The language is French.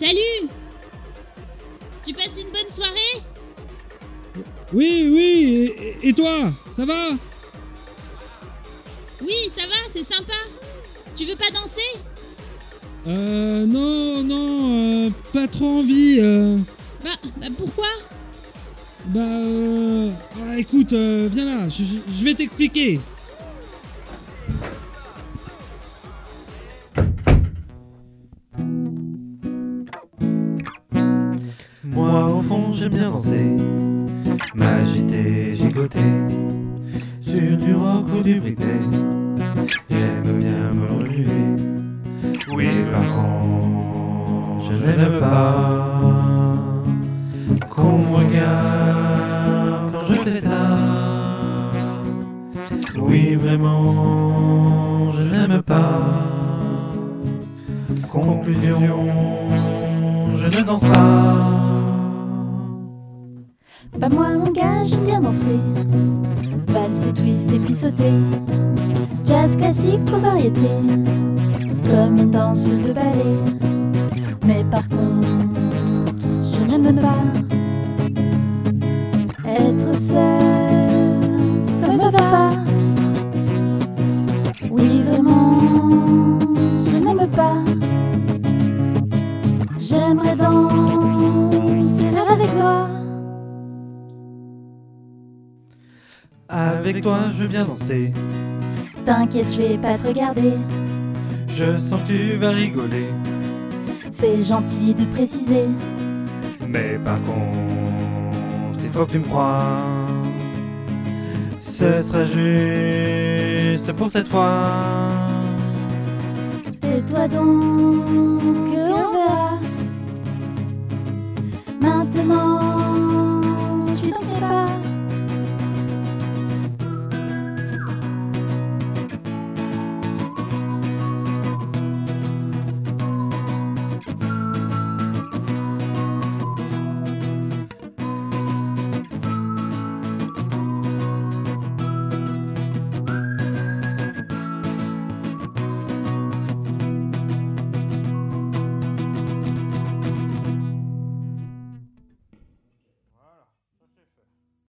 Salut Tu passes une bonne soirée? Oui, oui, et, et toi Ça va? Oui, ça va, c'est sympa. Tu veux pas danser? Euh, non, non, euh, pas trop envie. euh. bah, bah, pourquoi? Bah, euh, ah, écoute, euh, viens là, je, je- je vais t'expliquer. Moi au fond j'aime bien danser, m'agiter, gigoter Sur du rock ou du Britney J'aime bien me remuer. Oui par contre je n'aime pas Qu'on me regarde quand je fais ça. Oui vraiment je n'aime pas. Conclusion je ne danse pas Pas moi mon gars, j'aime bien danser. Valse twist et puis sauter. Jazz classique ou variété. Comme une danseuse de ballet. Mais par contre, je n'aime pas Avec toi, je viens danser. T'inquiète, je vais pas te regarder. Je sens que tu vas rigoler. C'est gentil de préciser. Mais par contre, il faut que tu me crois. Ce sera juste pour cette fois. Tais-toi donc, on verra. Maintenant,